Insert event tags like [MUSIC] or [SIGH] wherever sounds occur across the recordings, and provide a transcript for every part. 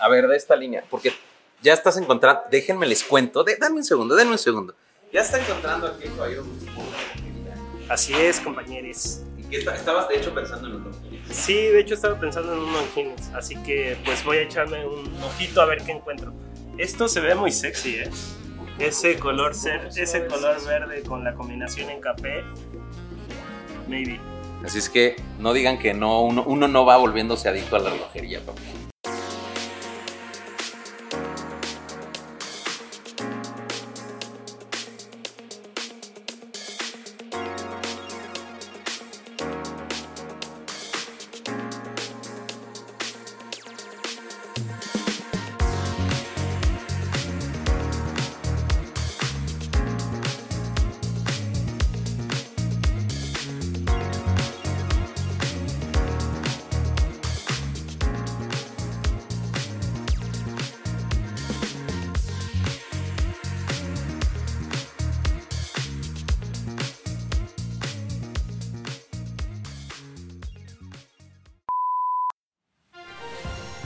A ver, de esta línea, porque ya estás encontrando. Déjenme les cuento. De, dame un segundo, denme un segundo. Ya está encontrando aquí el caballero. Así es, compañeros. ¿Y qué está- estabas de hecho pensando en otro? Sí, de hecho estaba pensando en un longines, así que pues voy a echarme un ojito a ver qué encuentro. Esto se ve muy sexy, ¿eh? Ese color, ser, ese color verde con la combinación en café. Maybe. Así es que no digan que no, uno, uno no va volviéndose adicto a la relojería, papá.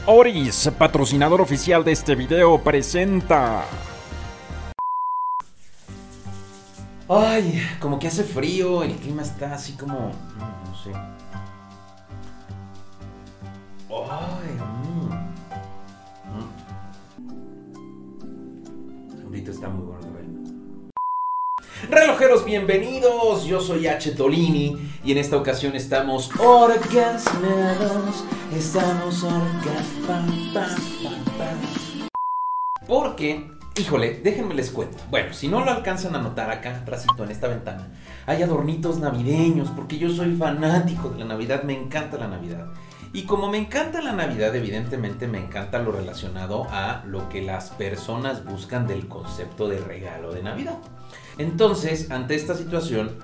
Oris, patrocinador oficial de este video, presenta. Ay, como que hace frío, el clima está así como. No sé. Ay, mm. Ahorita está muy bueno. Relojeros, bienvenidos. Yo soy H. Tolini y en esta ocasión estamos orgasmeados. Estamos orgasmeados. Porque, híjole, déjenme les cuento. Bueno, si no lo alcanzan a notar acá, atrásito en esta ventana, hay adornitos navideños, porque yo soy fanático de la Navidad, me encanta la Navidad. Y como me encanta la Navidad, evidentemente me encanta lo relacionado a lo que las personas buscan del concepto de regalo de Navidad. Entonces, ante esta situación,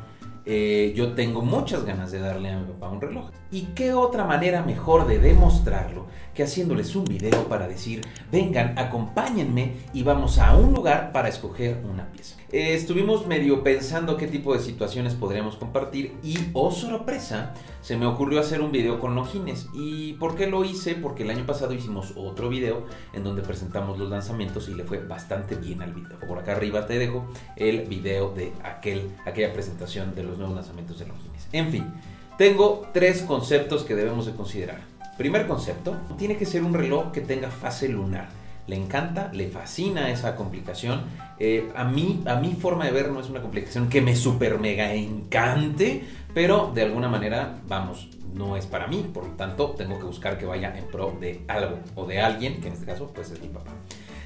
eh, yo tengo muchas ganas de darle a mi papá un reloj. ¿Y qué otra manera mejor de demostrarlo que haciéndoles un video para decir, vengan, acompáñenme y vamos a un lugar para escoger una pieza? Eh, estuvimos medio pensando qué tipo de situaciones podríamos compartir y, oh sorpresa, se me ocurrió hacer un video con longines. ¿Y por qué lo hice? Porque el año pasado hicimos otro video en donde presentamos los lanzamientos y le fue bastante bien al video. Por acá arriba te dejo el video de aquel, aquella presentación de los nuevos lanzamientos de longines. En fin, tengo tres conceptos que debemos de considerar. Primer concepto, tiene que ser un reloj que tenga fase lunar. Le encanta, le fascina esa complicación. Eh, a, mí, a mi forma de ver no es una complicación que me super mega encante, pero de alguna manera, vamos, no es para mí. Por lo tanto, tengo que buscar que vaya en pro de algo o de alguien, que en este caso pues es mi papá.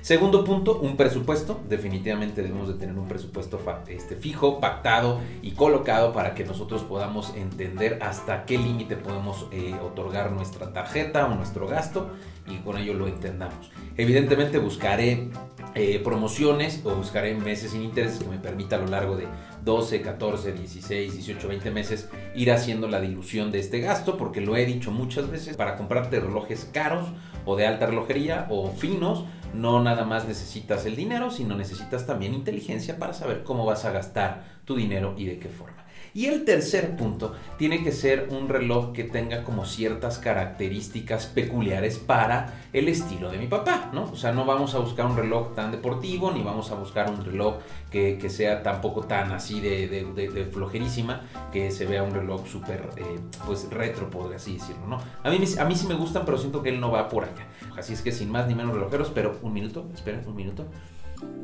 Segundo punto, un presupuesto. Definitivamente debemos de tener un presupuesto este, fijo, pactado y colocado para que nosotros podamos entender hasta qué límite podemos eh, otorgar nuestra tarjeta o nuestro gasto y con ello lo entendamos. Evidentemente buscaré eh, promociones o buscaré meses sin intereses que me permita a lo largo de 12, 14, 16, 18, 20 meses ir haciendo la dilución de este gasto porque lo he dicho muchas veces, para comprarte relojes caros o de alta relojería o finos, no nada más necesitas el dinero, sino necesitas también inteligencia para saber cómo vas a gastar tu dinero y de qué forma. Y el tercer punto tiene que ser un reloj que tenga como ciertas características peculiares para el estilo de mi papá, ¿no? O sea, no vamos a buscar un reloj tan deportivo, ni vamos a buscar un reloj que, que sea tampoco tan así de, de- flojerísima, que se vea un reloj súper, eh, pues, retro, podría así decirlo, ¿no? A mí, a mí sí me gustan, pero siento que él no va por allá. Así es que sin más ni menos relojeros, pero un minuto, esperen, un minuto.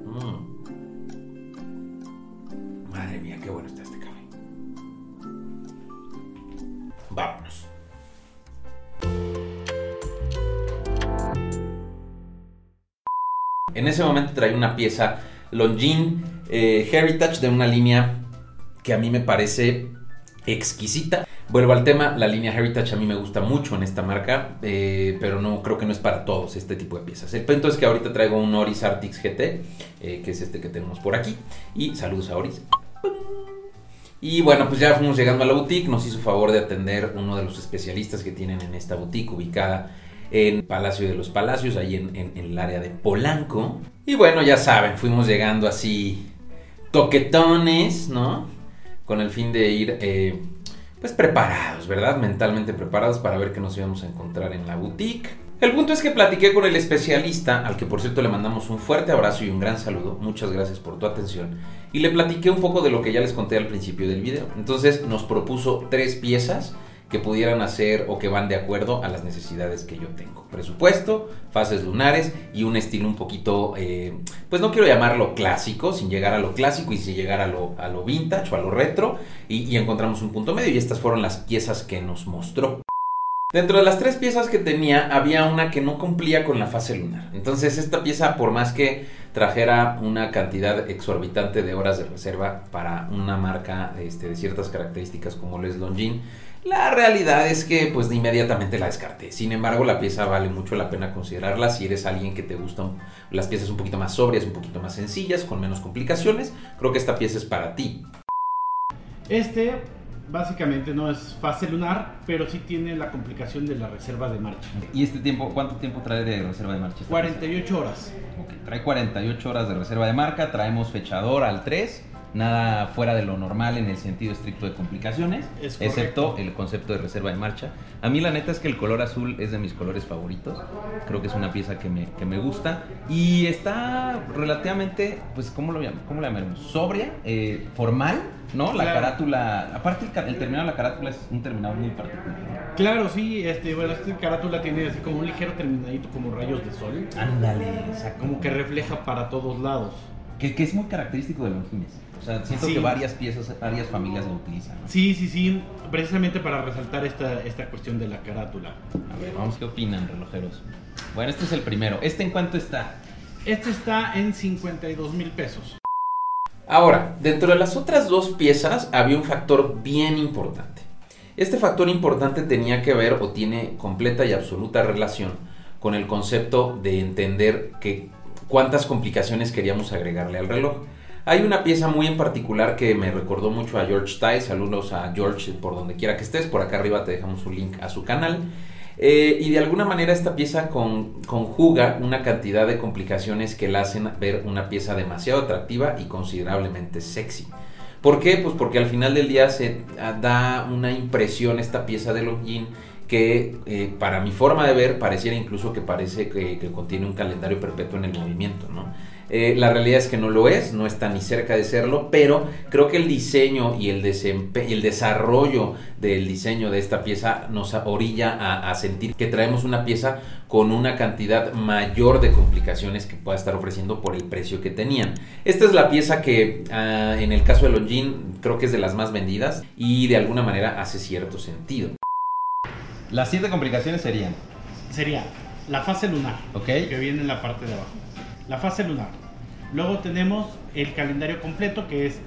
Mm. Madre mía, qué bueno está este Vámonos. En ese momento trae una pieza Longines eh, Heritage de una línea que a mí me parece exquisita. Vuelvo al tema, la línea Heritage a mí me gusta mucho en esta marca, eh, pero no creo que no es para todos este tipo de piezas. El punto es que ahorita traigo un Oris Artix GT, eh, que es este que tenemos por aquí. Y saludos a Oris. Y bueno, pues ya fuimos llegando a la boutique. Nos hizo favor de atender uno de los especialistas que tienen en esta boutique ubicada en Palacio de los Palacios, ahí en, el área de Polanco. Y bueno, ya saben, fuimos llegando así toquetones, ¿no? Con el fin de ir, eh, pues preparados, ¿verdad? Mentalmente preparados para ver qué nos íbamos a encontrar en la boutique. El punto es que platiqué con el especialista, al que por cierto le mandamos un fuerte abrazo y un gran saludo. Muchas gracias por tu atención. Y le platiqué un poco de lo que ya les conté al principio del video. Entonces nos propuso tres piezas que pudieran hacer o que van de acuerdo a las necesidades que yo tengo. Presupuesto, fases lunares y un estilo un poquito, eh, pues no quiero llamarlo clásico, sin llegar a lo clásico y sin llegar a lo, a lo vintage o a lo retro. Y, y encontramos un punto medio y estas fueron las piezas que nos mostró. Dentro de las tres piezas que tenía, había una que no cumplía con la fase lunar. Entonces, esta pieza, por más que trajera una cantidad exorbitante de horas de reserva para una marca este, de ciertas características como lo es Longines, la realidad es que pues inmediatamente la descarté. Sin embargo, la pieza vale mucho la pena considerarla si eres alguien que te gustan las piezas un poquito más sobrias, un poquito más sencillas, con menos complicaciones. Creo que esta pieza es para ti. Este básicamente no es fase lunar, pero sí tiene la complicación de la reserva de marcha. ¿Y este tiempo, cuánto tiempo trae de reserva de marcha? esta 48 horas. pieza? Ok, trae 48 horas de reserva de marca, traemos fechador al 3, nada fuera de lo normal en el sentido estricto de complicaciones, Es excepto el concepto de reserva de marcha. A mí la neta es que el color azul es de mis colores favoritos, creo que es una pieza que me, que me gusta y está relativamente, pues, ¿cómo lo, cómo lo llamaremos? Sobria, eh, formal, ¿no? La Claro. carátula, aparte el, el terminado de la carátula es un terminado muy particular. Claro, sí, este, bueno, esta carátula tiene así como un ligero terminadito como rayos de sol, Ándale, exacto. como que refleja para todos lados. Que, que es muy característico de Longines. O sea, siento Sí. que varias piezas, varias familias lo utilizan. ¿no? Sí, sí, sí, precisamente para resaltar esta, esta cuestión de la carátula. A ver, vamos, ¿qué opinan, relojeros? Bueno, este es el primero. ¿Este en cuánto está? Este está en 52 mil pesos. Ahora, dentro de las otras dos piezas había un factor bien importante. Este factor importante tenía que ver o tiene completa y absoluta relación con el concepto de entender que cuántas complicaciones queríamos agregarle al reloj. Hay una pieza muy en particular que me recordó mucho a George Stiles, saludos a George por donde quiera que estés, por acá arriba te dejamos un link a su canal. Eh, y de alguna manera esta pieza con- conjuga una cantidad de complicaciones que la hacen ver una pieza demasiado atractiva y considerablemente sexy. ¿Por qué? Pues porque al final del día se ah, da una impresión esta pieza de Longines que eh, para mi forma de ver pareciera incluso que parece que, contiene un calendario perpetuo en el movimiento, ¿no? Eh, la realidad es que no lo es, no está ni cerca de serlo, pero creo que el diseño y el, el desarrollo del diseño de esta pieza nos orilla a, sentir que traemos una pieza con una cantidad mayor de complicaciones que pueda estar ofreciendo por el precio que tenían. Esta es la pieza que ah, en el caso de Longines creo que es de las más vendidas y de alguna manera hace cierto sentido. Las siete complicaciones serían, Sería la fase lunar, que viene en la parte de abajo. La fase lunar. Luego tenemos el calendario completo, que es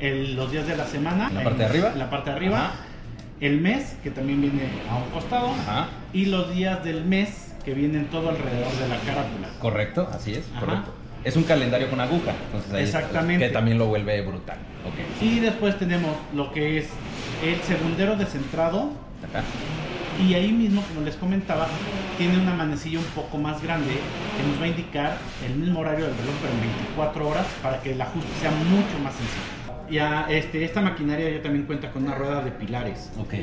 el- los días de la semana. ¿En la parte de arriba? La parte de arriba. Ajá. El mes, que también viene a un costado. Ajá. Y los días del mes, que vienen todo alrededor de la carátula. Correcto, así es, Ajá. correcto. Es un calendario con aguja, entonces ahí Exactamente. que también lo vuelve brutal. Y después tenemos lo que es el segundero descentrado. Acá. Y ahí mismo, como les comentaba, tiene una manecilla un poco más grande que nos va a indicar el mismo horario del reloj, pero en 24 horas, para que el ajuste sea mucho más sencillo. Ya, este, esta maquinaria ya también cuenta con una rueda de pilares, Ok.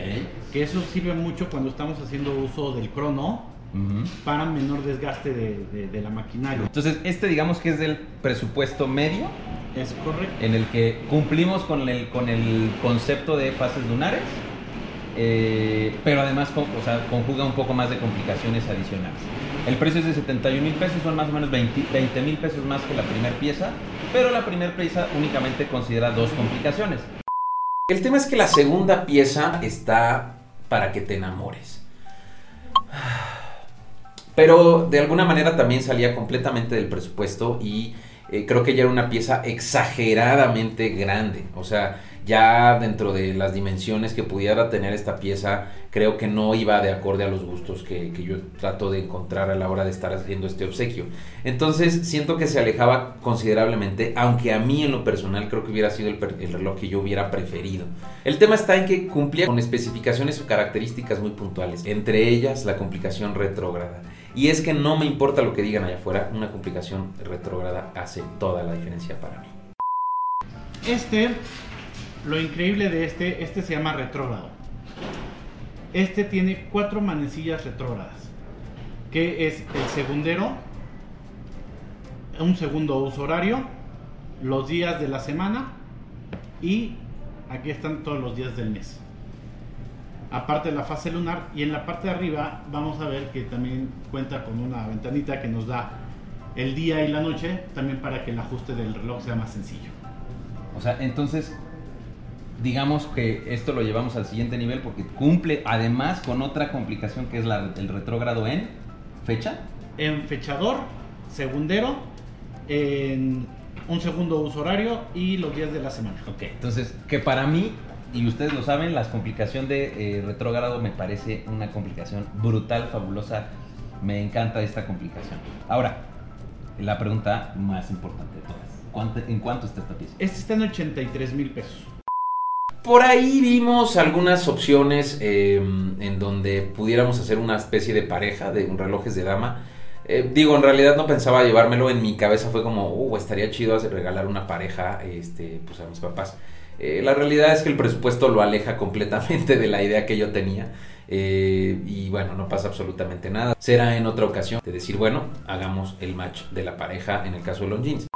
que eso sirve mucho cuando estamos haciendo uso del crono Ujú. para menor desgaste de, de- de la maquinaria. Entonces, este digamos que es del presupuesto medio Es correcto. en el que cumplimos con el, con el concepto de fases lunares, eh, pero además conjuga un poco más de complicaciones adicionales. El precio es de 71 mil pesos, son más o menos 20 mil pesos más que la primera pieza, pero la primera pieza únicamente considera dos complicaciones. El tema es que la segunda pieza está para que te enamores. Pero de alguna manera también salía completamente del presupuesto y eh, creo que ya era una pieza exageradamente grande. O sea, ya dentro de las dimensiones que pudiera tener esta pieza, creo que no iba de acorde a los gustos que, yo trato de encontrar a la hora de estar haciendo este obsequio. Entonces siento que se alejaba considerablemente, aunque a mí en lo personal creo que hubiera sido el, el reloj que yo hubiera preferido. El tema está en que cumplía con especificaciones o características muy puntuales, entre ellas la complicación retrógrada. Y es que no me importa lo que digan allá afuera, una complicación retrógrada hace toda la diferencia para mí. Este, lo increíble de este, este se llama retrógrado. Este tiene cuatro manecillas retrógradas, que es el segundero, un segundo uso horario, los días de la semana y aquí están todos los días del mes. Aparte de la fase lunar y en la parte de arriba vamos a ver que también cuenta con una ventanita que nos da el día y la noche también para que el ajuste del reloj sea más sencillo. O sea, entonces, digamos que esto lo llevamos al siguiente nivel porque cumple además con otra complicación que es la, el retrógrado en fecha. En fechador, segundero, en un segundo uso horario y los días de la semana. Ok, entonces, que para mí, y ustedes lo saben, la complicación de eh, retrógrado me parece una complicación brutal, fabulosa. Me encanta esta complicación. Ahora, la pregunta más importante de todas. ¿Cuánto- ¿En cuánto está esta pieza? Este está en 83 mil pesos. Por ahí vimos algunas opciones eh, en donde pudiéramos hacer una especie de pareja de un relojes de dama. Eh, digo, en realidad no pensaba llevármelo, en mi cabeza fue como, uh, estaría chido hacer- regalar una pareja este, pues a mis papás. Eh, la realidad es que el presupuesto lo aleja completamente de la idea que yo tenía. eh, y bueno, no pasa absolutamente nada. Será en otra ocasión de decir, bueno, hagamos el match de la pareja en el caso de Longines.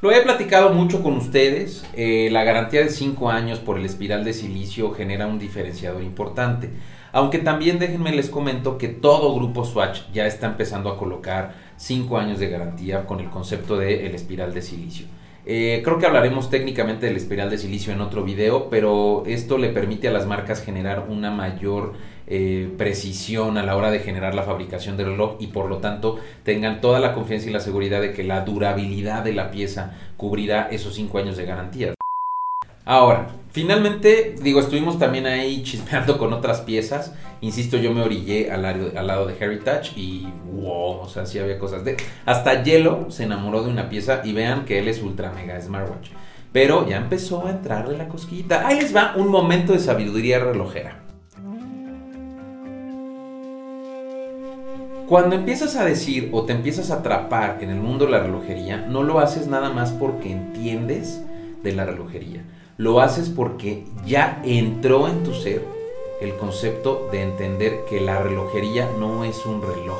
Lo he platicado mucho con ustedes. eh, la garantía de 5 años por el espiral de silicio genera un diferenciador importante. Aunque también déjenme les comento que todo grupo Swatch ya está empezando a colocar 5 años de garantía con el concepto del el espiral de silicio. Eh, creo que hablaremos técnicamente del espiral de silicio en otro video, pero esto le permite a las marcas generar una mayor eh, precisión a la hora de generar la fabricación del reloj y por lo tanto tengan toda la confianza y la seguridad de que la durabilidad de la pieza cubrirá esos 5 años de garantía. Ahora, finalmente, digo, estuvimos también ahí chismeando con otras piezas. Insisto, yo me orillé al lado, de Heritage y wow, o sea, sí había cosas de. Hasta Yellow se enamoró de una pieza y vean que él es ultra mega smartwatch. Pero ya empezó a entrarle la cosquillita. Ahí les va un momento de sabiduría relojera. Cuando empiezas a decir o te empiezas a atrapar en el mundo de la relojería, no lo haces nada más porque entiendes de la relojería. Lo haces porque ya entró en tu ser el concepto de entender que la relojería no es un reloj.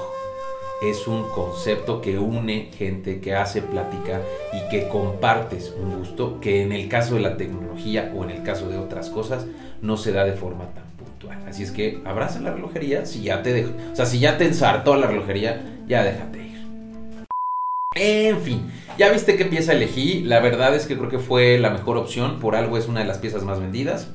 Es un concepto que une gente, que hace plática y que compartes un gusto que en el caso de la tecnología o en el caso de otras cosas no se da de forma tan puntual. Así es que abraza la relojería si ya te dejó, o sea, si ya te ensartó la relojería, ya déjate. En fin, ya viste qué pieza elegí. La verdad es que creo que fue la mejor opción. Por algo es una de las piezas más vendidas.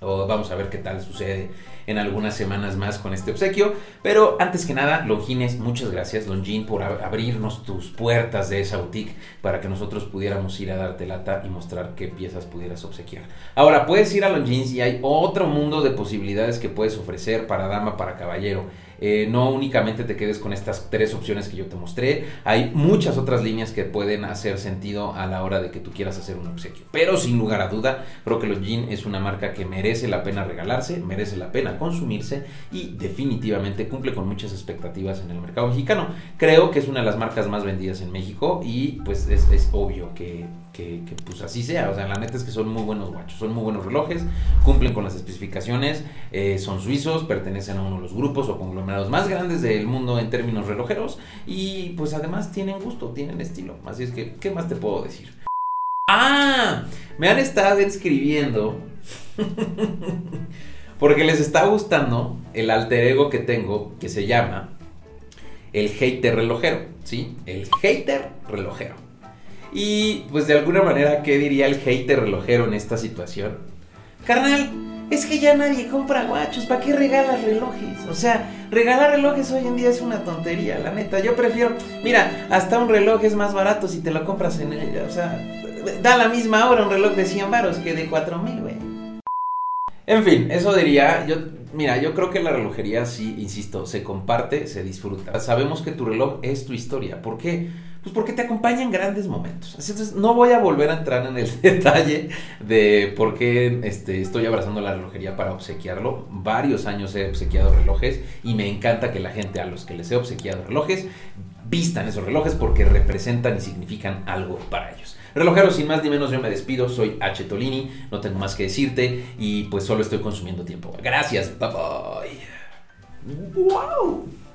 Vamos a ver qué tal sucede en algunas semanas más con este obsequio. Pero antes que nada, Longines, muchas gracias, Longin, por ab- abrirnos tus puertas de esa boutique para que nosotros pudiéramos ir a darte lata y mostrar qué piezas pudieras obsequiar. Ahora, puedes ir a Longines y hay otro mundo de posibilidades que puedes ofrecer para dama, para caballero. Eh, no únicamente te quedes con estas tres opciones que yo te mostré, hay muchas otras líneas que pueden hacer sentido a la hora de que tú quieras hacer un obsequio. Pero sin lugar a duda, creo que los Jean es una marca que merece la pena regalarse, merece la pena consumirse y definitivamente cumple con muchas expectativas en el mercado mexicano. Creo que es una de las marcas más vendidas en México y pues es, es obvio que, que, pues así sea. O sea, la neta es que son muy buenos guachos, son muy buenos relojes, cumplen con las especificaciones, eh, son suizos, pertenecen a uno de los grupos o conglomerados más grandes del mundo en términos relojeros y pues además tienen gusto, tienen estilo. Así es que, ¿qué más te puedo decir? Ah, me han estado escribiendo [LAUGHS] porque les está gustando el alter ego que tengo que se llama el hater relojero, ¿sí? El hater relojero. Y pues de alguna manera, ¿qué diría el hater relojero en esta situación? Carnal, es que ya nadie compra guachos, ¿para qué regalas relojes? O sea, regalar relojes hoy en día es una tontería, la neta. Yo prefiero, mira, hasta un reloj es más barato si te lo compras en ella. O sea, da la misma hora un reloj de 100 varos que de 4 mil, güey. En fin, eso diría, yo, mira, yo creo que la relojería sí, insisto, se comparte, se disfruta. Sabemos que tu reloj es tu historia. ¿Por qué? Pues porque te acompaña en grandes momentos. Entonces no voy a volver a entrar en el [LAUGHS] detalle de por qué este, estoy abrazando la relojería para obsequiarlo. Varios años he obsequiado relojes y me encanta que la gente a los que les he obsequiado relojes vistan esos relojes porque representan y significan algo para ellos. Relojeros, sin más ni menos, yo me despido. Soy H. Tolini, no tengo más que decirte y pues solo estoy consumiendo tiempo. Gracias, bye bye. ¡Wow!